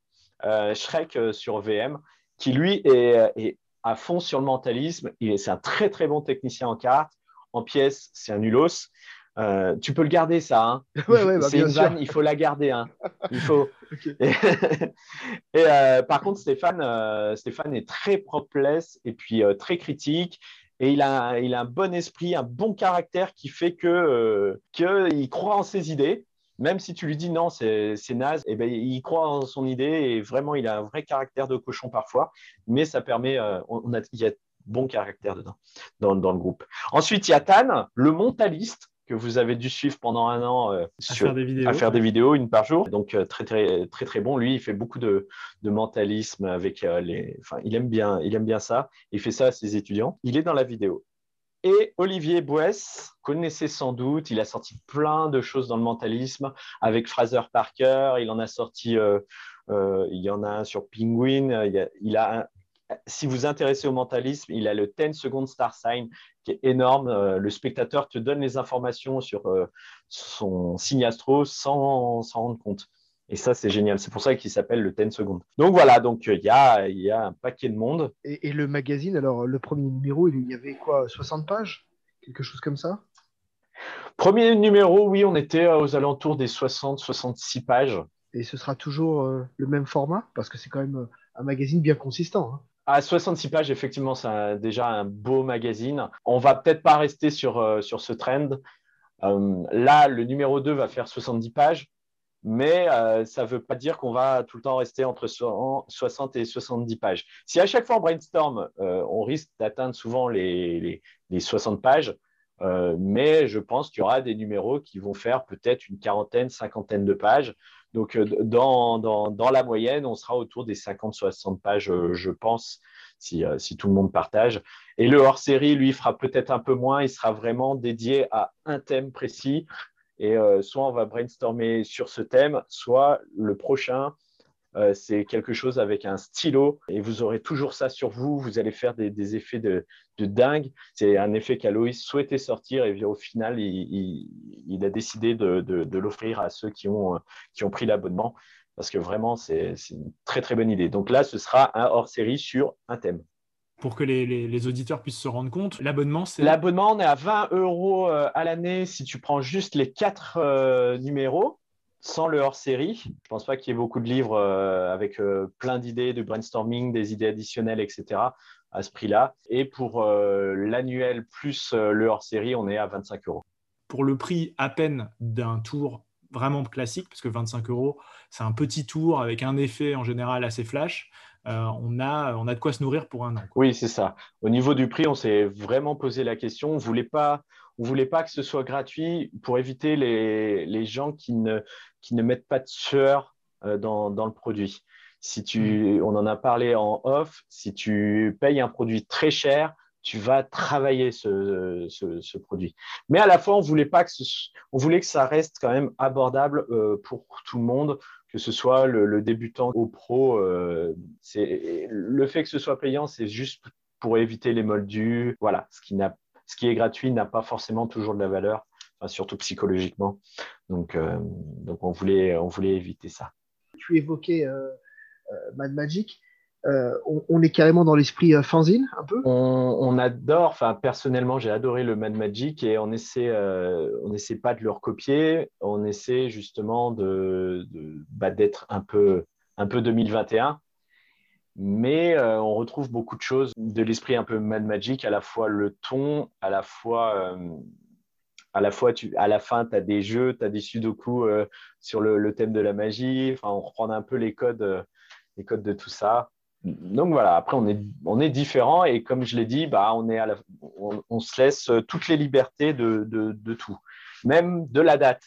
Shrek sur VM, qui lui est, est, à fond sur le mentalisme. C'est un très très bon technicien en cartes. En pièces, c'est un nulos. Euh, tu peux le garder, ça. Hein. [laughs] [laughs] Bah, c'est une vanne, il faut la garder. Hein. Il faut. [laughs] et, euh, par contre, Stéphane, euh, Stéphane est très propre et puis très critique. Et il a, il a un bon esprit, un bon caractère qui fait que qu'il croit en ses idées. Même si tu lui dis non, c'est naze, et eh ben, il croit en son idée et vraiment, il a un vrai caractère de cochon parfois. Mais ça permet, on a, il y a bon caractère dedans, dans, dans le groupe. Ensuite, il y a Tan, le mentaliste que vous avez dû suivre pendant un an euh, à, faire des vidéos, à faire des vidéos, une par jour. Donc euh, très très très très bon. Lui, il fait beaucoup de, de mentalisme avec euh, les. Enfin, il aime bien, il aime bien ça. Il fait ça à ses étudiants. Il est dans la vidéo. Et Olivier Boès, connaissez sans doute, il a sorti plein de choses dans le mentalisme avec Fraser Parker. Il en a sorti. il y en a un sur Penguin. Il, a, il a si vous intéressez au mentalisme, il a le 10 Second Star Sign qui est énorme. Euh, le spectateur te donne les informations sur euh, son signe astro sans s'en rendre compte. Et ça, c'est génial. C'est pour ça qu'il s'appelle le 10 Second. Donc voilà, donc euh, il y, a, y, a, un paquet de monde. Et, le magazine, alors le premier numéro, il y avait quoi 60 pages? Quelque chose comme ça? Premier numéro, oui, on était aux alentours des 60-66 pages. Et ce sera toujours le même format? Parce que c'est quand même un magazine bien consistant. Hein. À 66 pages, effectivement, c'est déjà un beau magazine. On va peut-être pas rester sur, euh, ce trend. Euh, là, le numéro 2 va faire 70 pages, mais euh, ça ne veut pas dire qu'on va tout le temps rester entre 60 et 70 pages. Si à chaque fois on brainstorm, on risque d'atteindre souvent les, 60 pages, mais je pense qu'il y aura des numéros qui vont faire peut-être une quarantaine, cinquantaine de pages. Donc, dans, dans, la moyenne, on sera autour des 50-60 pages, je pense, si, si, tout le monde partage. Et le hors-série, lui, fera peut-être un peu moins. Il sera vraiment dédié à un thème précis. Et euh, soit on va brainstormer sur ce thème, soit le prochain, euh, c'est quelque chose avec un stylo et vous aurez toujours ça sur vous. Vous allez faire des, effets de, dingue. C'est un effet qu'Aloïs souhaitait sortir et au final, il, a décidé de, l'offrir à ceux qui ont, qui ont pris l'abonnement parce que vraiment, c'est une très très bonne idée. Donc là, ce sera un hors série sur un thème pour que les, auditeurs puissent se rendre compte. L'abonnement, c'est. L'abonnement, on est à 20 euros euh, à l'année si tu prends juste les quatre euh, numéros sans le hors série. Je ne pense pas qu'il y ait beaucoup de livres euh, avec plein d'idées, de brainstorming, des idées additionnelles, etc. à ce prix-là. Et pour l'annuel plus le hors série, on est à 25 euros. Pour le prix à peine d'un tour vraiment classique, parce que 25 euros, c'est un petit tour avec un effet en général assez flash. Euh, on, a, on a de quoi se nourrir pour un an. Oui, c'est ça. Au niveau du prix, on s'est vraiment posé la question. On ne voulait pas on voulait pas que ce soit gratuit pour éviter les, gens qui ne, qui ne mettent pas de sueur euh, dans, le produit. Si tu, mm. on en a parlé en off, si tu payes un produit très cher, tu vas travailler ce, produit. Mais à la fois, on voulait pas que on voulait que ça reste quand même abordable euh, pour tout le monde que ce soit le, débutant au pro. Euh, le fait que ce soit payant, c'est juste pour éviter les moldus. Voilà, ce qui, ce qui est gratuit n'a pas forcément toujours de la valeur, surtout psychologiquement. Donc, euh, donc on, voulait, on voulait éviter ça. Tu évoquais euh, Mad Magic. Euh, on, est carrément dans l'esprit euh, fanzine un peu? On, adore, enfin personnellement j'ai adoré le Mad Magic et on essaie, euh, on essaie pas de le recopier, on essaie justement de, bah, d'être un peu, un peu 2021 mais on retrouve beaucoup de choses de l'esprit un peu Mad Magic, à la fois le ton, à la fois, à la fois à la fin, tu as des jeux, tu as des sudoku sur le, thème de la magie, enfin, on reprend un peu les codes, les codes de tout ça. Donc voilà, après on est, on est différent et comme je l'ai dit, bah, on, est à on, se laisse toutes les libertés de, de, tout, même de la date.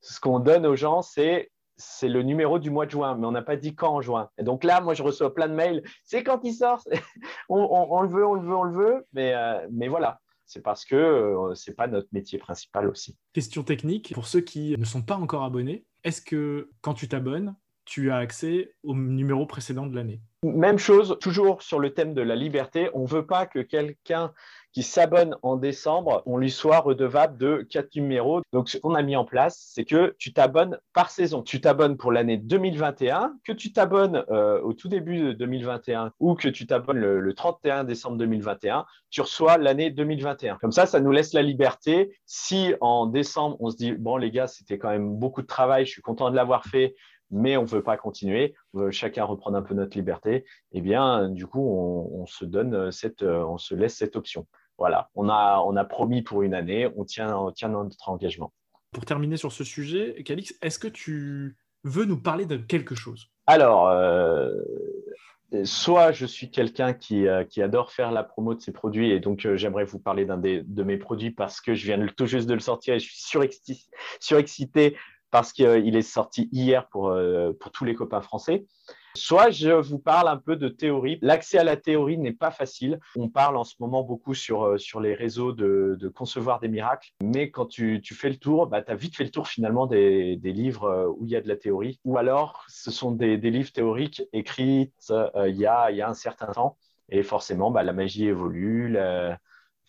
Ce qu'on donne aux gens, c'est c'est le numéro du mois de juin, mais on n'a pas dit quand en juin. Et donc là, moi, je reçois plein de mails. C'est quand il sort? [laughs] On, le veut, on le veut, on le veut. Mais, euh, mais voilà, c'est parce que euh, ce n'est pas notre métier principal aussi. Question technique, pour ceux qui ne sont pas encore abonnés, est-ce que quand tu t'abonnes, tu as accès au numéro précédent de l'année? Même chose, toujours sur le thème de la liberté, on ne veut pas que quelqu'un qui s'abonne en décembre, on lui soit redevable de quatre numéros. Donc, ce qu'on a mis en place, c'est que tu t'abonnes par saison. Tu t'abonnes pour l'année 2021, que tu t'abonnes euh, au tout début de 2021 ou que tu t'abonnes le, 31 décembre 2021, tu reçois l'année 2021. Comme ça, ça nous laisse la liberté. Si en décembre, on se dit, bon, les gars, c'était quand même beaucoup de travail, je suis content de l'avoir fait, mais on ne veut pas continuer, on veut chacun reprendre un peu notre liberté, eh bien, du coup, on, se donne cette, on se laisse cette option. Voilà, on a, on a promis pour une année, on tient, on tient notre engagement. Pour terminer sur ce sujet, Calix, est-ce que tu veux nous parler de quelque chose? Alors, euh, soit je suis quelqu'un qui, euh, qui, adore faire la promo de ses produits et donc euh, j'aimerais vous parler d'un de mes produits parce que je viens tout juste de le sortir et je suis surexcité parce qu'il est sorti hier pour, euh, pour tous les copains français. Soit je vous parle un peu de théorie. L'accès à la théorie n'est pas facile. On parle en ce moment beaucoup sur, euh, sur les réseaux de, concevoir des miracles. Mais quand tu, tu fais le tour, bah, tu as vite fait le tour finalement des, des, livres euh, où il y a de la théorie. Ou alors, ce sont des, des livres théoriques écrits il, y a, y a un certain temps. Et forcément, bah, la magie évolue,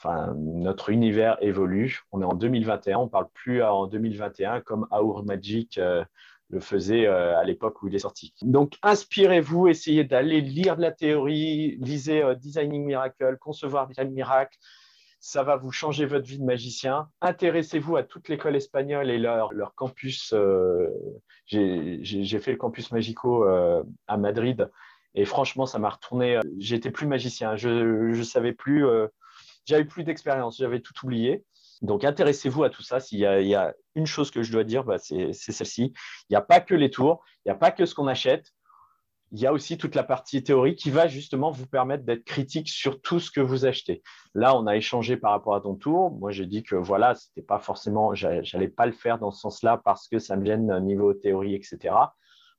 notre univers évolue. On est en 2021, on ne parle plus en 2021 comme Our Magic euh, le faisait euh, à l'époque où il est sorti. Donc, inspirez-vous, essayez d'aller lire de la théorie, lisez euh, Designing Miracle, Concevoir des miracles. Ça va vous changer votre vie de magicien. Intéressez-vous à toute l'école espagnole et leur campus. J'ai fait le campus Magico à Madrid et franchement, ça m'a retourné. J'étais plus magicien. Je ne savais plus j'avais plus d'expérience, j'avais tout oublié. Donc, intéressez-vous à tout ça. S'il y, a une chose que je dois dire, bah, c'est celle-ci. Il n'y a pas que les tours, il n'y a pas que ce qu'on achète. Il y a aussi toute la partie théorique qui va justement vous permettre d'être critique sur tout ce que vous achetez. Là, on a échangé par rapport à ton tour. Moi, j'ai dit que voilà, c'était pas forcément, j'allais pas le faire dans ce sens-là parce que ça me gêne niveau théorie, etc.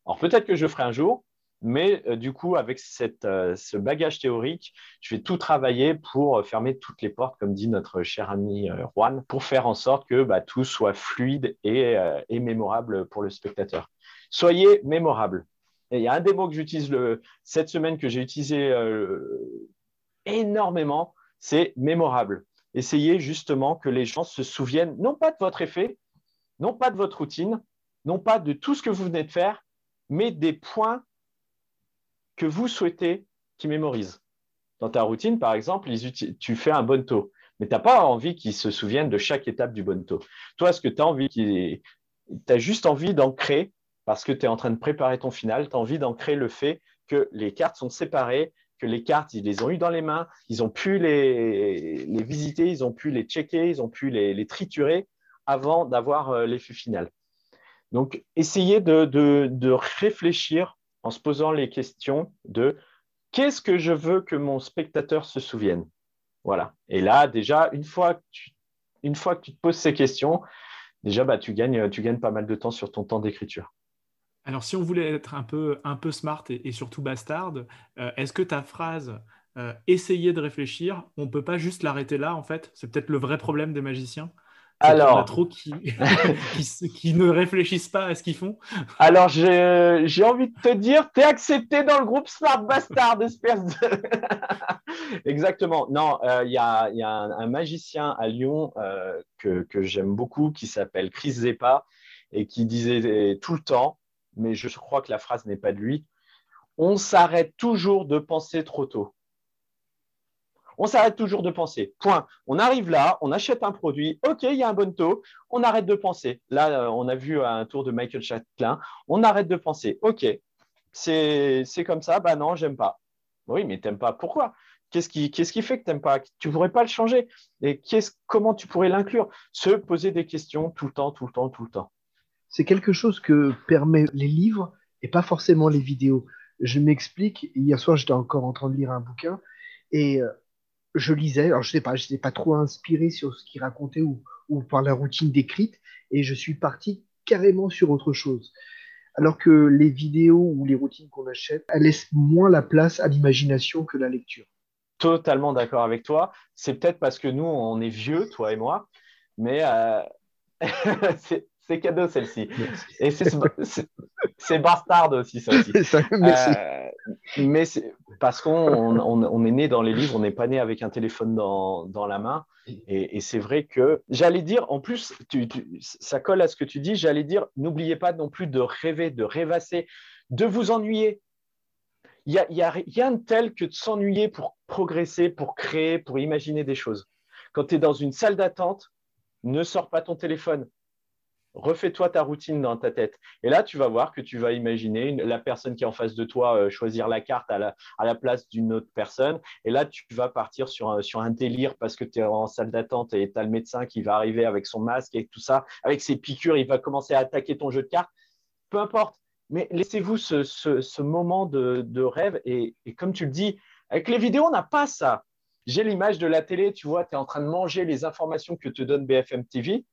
Alors peut-être que je ferai un jour, mais euh, du coup, avec euh, ce bagage théorique, je vais tout travailler pour euh, fermer toutes les portes, comme dit notre cher ami Juan, pour faire en sorte que bah, tout soit fluide et, mémorable pour le spectateur. Soyez mémorable. il y a un des mots que j'utilise cette semaine que j'ai utilisé énormément, c'est mémorable. Essayez justement que les gens se souviennent non pas de votre effet, non pas de votre routine, non pas de tout ce que vous venez de faire, mais des points que vous souhaitez qu'ils mémorisent. Dans ta routine, par exemple, tu fais un bon taux, mais tu n'as pas envie qu'ils se souviennent de chaque étape du bon taux. Toi, ce que tu as envie, tu as juste envie d'ancrer, parce que tu es en train de préparer ton final, tu as envie d'ancrer le fait que les cartes sont séparées, que les cartes, ils les ont eues dans les mains, ils ont pu les, visiter, ils ont pu les checker, ils ont pu les, triturer avant d'avoir euh, l'effet final. Donc, essayez de, réfléchir en se posant les questions de qu'est-ce que je veux que mon spectateur se souvienne? Voilà. Et là, déjà, une fois que tu, te poses ces questions, déjà, bah, tu, gagnes, tu gagnes pas mal de temps sur ton temps d'écriture. Alors, si on voulait être un peu, un peu smart et, surtout bastard, euh, est-ce que ta phrase euh, essayer de réfléchir, on ne peut pas juste l'arrêter là, en fait? C'est peut-être le vrai problème des magiciens? Alors, trop qui, [laughs] qui, ne réfléchissent pas à ce qu'ils font. Alors, j'ai envie de te dire, tu es accepté dans le groupe Smart Bastard, espèce de... [laughs] Exactement. Non, euh, il y, a, y a un, magicien à Lyon euh, que, que j'aime beaucoup qui s'appelle Chris Zeppa et qui disait tout le temps, mais je crois que la phrase n'est pas de lui, on s'arrête toujours de penser trop tôt on s'arrête toujours de penser. Point. On arrive là, on achète un produit, ok, il y a un bon taux, on arrête de penser. Là, euh, on a vu un tour de Michael Chatelain, on arrête de penser. Ok, c'est comme ça, bah non, j'aime pas. Oui, mais t'aimes pas. Pourquoi? Qu'est-ce qui, fait que tu n'aimes pas? Tu ne pourrais pas le changer. Et comment tu pourrais l'inclure? Se poser des questions tout le temps, tout le temps, tout le temps. C'est quelque chose que permettent les livres et pas forcément les vidéos. Je m'explique. Hier soir, j'étais encore en train de lire un bouquin et euh, je lisais, alors je sais pas, je n'étais pas trop inspiré sur ce qu'il racontait ou, par la routine décrite, et je suis parti carrément sur autre chose. Alors que les vidéos ou les routines qu'on achète, elles laissent moins la place à l'imagination que la lecture. Totalement d'accord avec toi. C'est peut-être parce que nous, on est vieux, toi et moi, mais euh, [laughs] c'est cadeau celle-ci. Et c'est bastard aussi, ça aussi. [laughs] Euh, mais c'est parce qu'on est né dans les livres, on n'est pas né avec un téléphone dans, la main. Et, c'est vrai que j'allais dire, en plus, ça colle à ce que tu dis, j'allais dire, n'oubliez pas non plus de rêver, de rêvasser, de vous ennuyer. Il n'y a, rien de tel que de s'ennuyer pour progresser, pour créer, pour imaginer des choses. Quand tu es dans une salle d'attente, ne sors pas ton téléphone refais-toi ta routine dans ta tête. Et là, tu vas voir que tu vas imaginer la personne qui est en face de toi euh, choisir la carte à la, place d'une autre personne. Et là, tu vas partir sur un, délire parce que tu es en salle d'attente et tu as le médecin qui va arriver avec son masque et tout ça, avec ses piqûres, il va commencer à attaquer ton jeu de cartes. Peu importe. Mais laissez-vous ce, moment de, rêve. Et, et, comme tu le dis, avec les vidéos, on n'a pas ça. J'ai l'image de la télé, tu vois, tu es en train de manger les informations que te donne BFM TV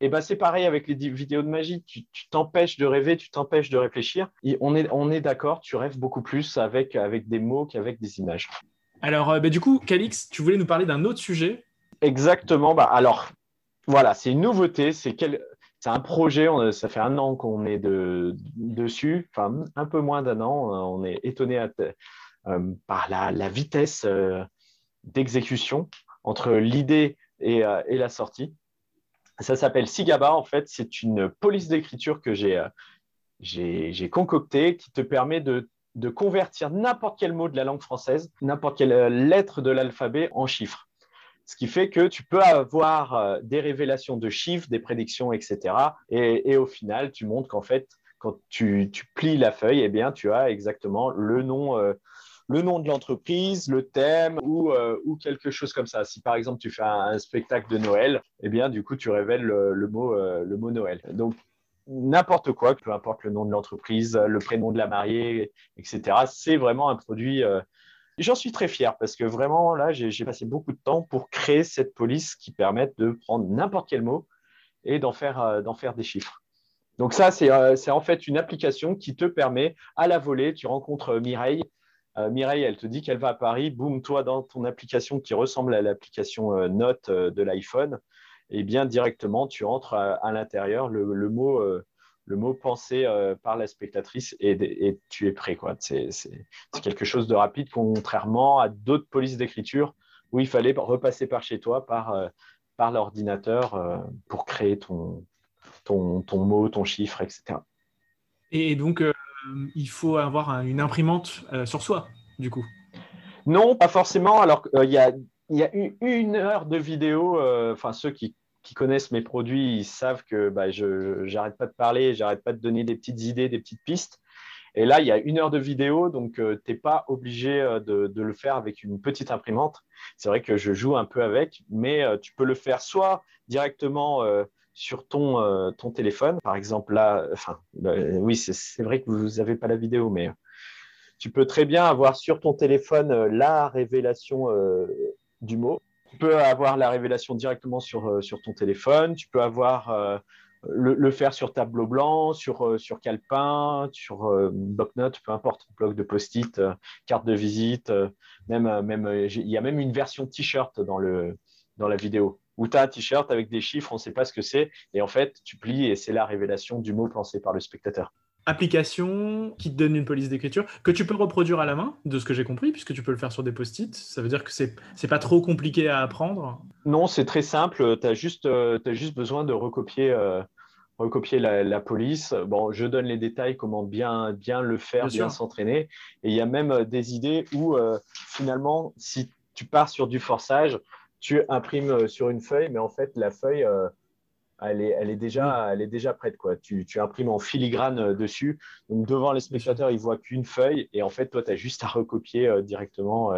et ben c'est pareil avec les vidéos de magie. Tu t'empêches de rêver, tu t'empêches de réfléchir. Et on est, on est d'accord, tu rêves beaucoup plus avec, avec des mots qu'avec des images. Alors, euh, bah, du coup, Calix, tu voulais nous parler d'un autre sujet Exactement. Bah, alors, voilà, c'est une nouveauté. C'est quel... un projet. ça fait un an qu'on est de, dessus. Enfin, un peu moins d'un an. On est étonné euh, par la, la vitesse euh, d'exécution entre l'idée et, et la sortie. Ça s'appelle Sigaba, en fait, c'est une police d'écriture que j'ai euh, concoctée qui te permet de, convertir n'importe quel mot de la langue française, n'importe quelle euh, lettre de l'alphabet en chiffres. Ce qui fait que tu peux avoir euh, des révélations de chiffres, des prédictions, etc. Et, au final, tu montres qu'en fait, quand tu, plies la feuille, eh bien, tu as exactement le nom, le nom de l'entreprise, le thème ou, ou, quelque chose comme ça. Si par exemple tu fais un, spectacle de Noël, eh bien du coup tu révèles le, mot, le mot Noël. Donc n'importe quoi, peu importe le nom de l'entreprise, le prénom de la mariée, etc. C'est vraiment un produit. J'en suis très fier parce que vraiment, là, j'ai passé beaucoup de temps pour créer cette police qui permette de prendre n'importe quel mot et d'en faire, faire des chiffres. Donc ça, euh, c'est en fait une application qui te permet à la volée, tu rencontres euh, Mireille. Euh, Mireille, elle te dit qu'elle va à Paris, boum, toi dans ton application qui ressemble à l'application Note de l'iPhone, et eh bien directement tu entres à, l'intérieur le, mot, le mot pensé par la spectatrice et, tu es prêt. C'est quelque chose de rapide, contrairement à d'autres polices d'écriture où il fallait repasser par chez toi, par, par l'ordinateur pour créer ton, ton, ton mot, ton chiffre, etc. Et donc, euh, il faut avoir une imprimante euh, sur soi, du coup Non, pas forcément. Alors, euh, il y, a, eu une heure de vidéo. Enfin, ceux qui, connaissent mes produits, savent que bah, je n'arrête pas de parler, j'arrête pas de donner des petites idées, des petites pistes. Et là, il y a une heure de vidéo, donc tu n'es pas obligé de, le faire avec une petite imprimante. C'est vrai que je joue un peu avec, mais tu peux le faire soit directement sur ton, euh, ton téléphone. Par exemple, là, enfin, bah, oui, c'est vrai que vous n'avez pas la vidéo, mais euh, tu peux très bien avoir sur ton téléphone euh, la révélation du mot. Tu peux avoir la révélation directement sur, ton téléphone. Tu peux avoir le, faire sur tableau blanc, sur, sur calepin, sur bloc-notes, peu importe, bloc de post-it, carte de visite. même, il y a même une version t-shirt dans la vidéo où tu as un t-shirt avec des chiffres, on ne sait pas ce que c'est, et en fait, tu plies et c'est la révélation du mot pensé par le spectateur. Application qui te donne une police d'écriture que tu peux reproduire à la main, de ce que j'ai compris, puisque tu peux le faire sur des post-it. Ça veut dire que c'est n'est pas trop compliqué à apprendre Non, c'est très simple. Tu as, juste, euh, as juste besoin de recopier. Euh, recopier la, police. Bon, je donne les détails, comment bien, bien le faire, bien, s'entraîner. Et il y a même euh, des idées où, finalement, si tu pars sur du forçage, tu imprimes euh, sur une feuille, mais en fait, la feuille, euh, elle, est, elle, est déjà, elle est déjà prête. Quoi. Tu, tu imprimes en filigrane euh, dessus. Donc, devant les spectateurs, ils voient qu'une feuille. Et en fait, toi, tu as juste à recopier directement.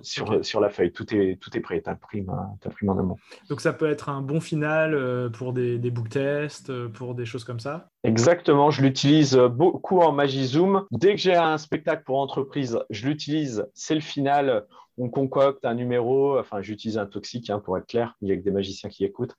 sur, sur, la feuille. Tout est, tout est prêt, tu imprimes, en amont. Donc ça peut être un bon final pour des, des book tests, pour des choses comme ça? Exactement, je l'utilise beaucoup en Magie Zoom. Dès que j'ai un spectacle pour entreprise, je l'utilise, c'est le final on concocte un numéro, enfin j'utilise un toxique hein, pour être clair, il y a que des magiciens qui écoutent.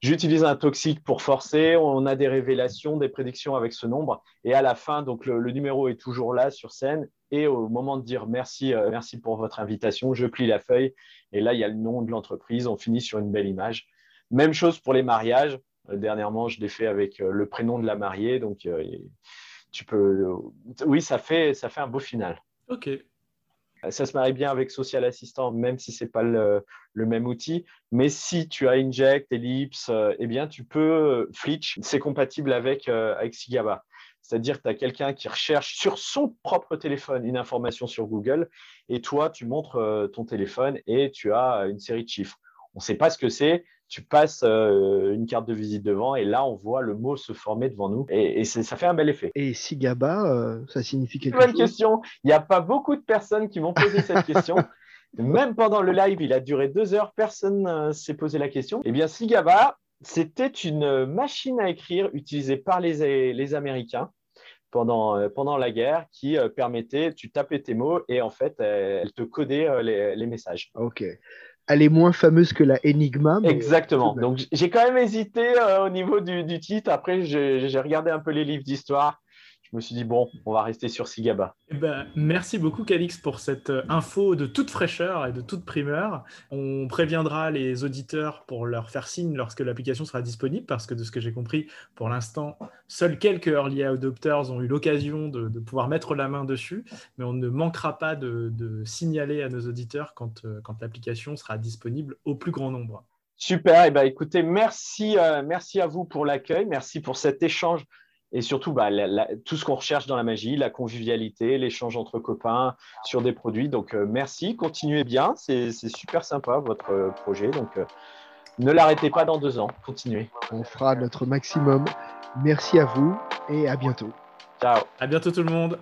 J'utilise un toxique pour forcer, on a des révélations, des prédictions avec ce nombre, et à la fin, donc le, numéro est toujours là sur scène, et au moment de dire merci, euh, merci pour votre invitation, je plie la feuille, et là il y a le nom de l'entreprise, on finit sur une belle image. Même chose pour les mariages. Euh, dernièrement, je l'ai fait avec euh, le prénom de la mariée, donc tu peux, oui, ça fait, ça fait un beau final. Ok, ça se marie bien avec Social Assistant, même si ce n'est pas le, même outil. Mais si tu as Inject, Ellipse, euh, eh bien, tu peux, euh, Flitch, c'est compatible avec, euh, avec Sigaba. C'est-à-dire que tu as quelqu'un qui recherche sur son propre téléphone une information sur Google et toi, tu montres ton téléphone et tu as une série de chiffres. On ne sait pas ce que c'est, tu passes euh, une carte de visite devant et là, on voit le mot se former devant nous et, ça fait un bel effet. Et Sigaba, euh, ça signifie quelque Bonne question. Il n'y a pas beaucoup de personnes qui m'ont posé cette question. [laughs] Même pendant le live, il a duré deux heures, personne ne s'est posé la question. Eh bien, Sigaba, c'était une machine à écrire utilisée par les, les Américains pendant, euh, pendant la guerre qui permettait, tu tapais tes mots et en fait, elle te codait les, les messages. Ok elle est moins fameuse que la Enigma. Exactement. Donc j'ai quand même hésité euh, au niveau du, du titre. Après, j'ai regardé un peu les livres d'histoire je me suis dit, bon, on va rester sur Sigaba. Eh ben, merci beaucoup, Calix, pour cette euh, info de toute fraîcheur et de toute primeur. On préviendra les auditeurs pour leur faire signe lorsque l'application sera disponible, parce que de ce que j'ai compris, pour l'instant, seuls quelques early adopters ont eu l'occasion de, pouvoir mettre la main dessus, mais on ne manquera pas de, signaler à nos auditeurs quand, euh, quand l'application sera disponible au plus grand nombre. Super, eh ben, écoutez, merci, euh, merci à vous pour l'accueil, merci pour cet échange et surtout bah, tout ce qu'on recherche dans la magie, la convivialité, l'échange entre copains sur des produits. Donc euh, merci, continuez bien, c'est super sympa votre euh, projet. Donc euh, ne l'arrêtez pas dans deux ans, continuez. On fera notre maximum. Merci à vous et à bientôt. Ciao. À bientôt tout le monde.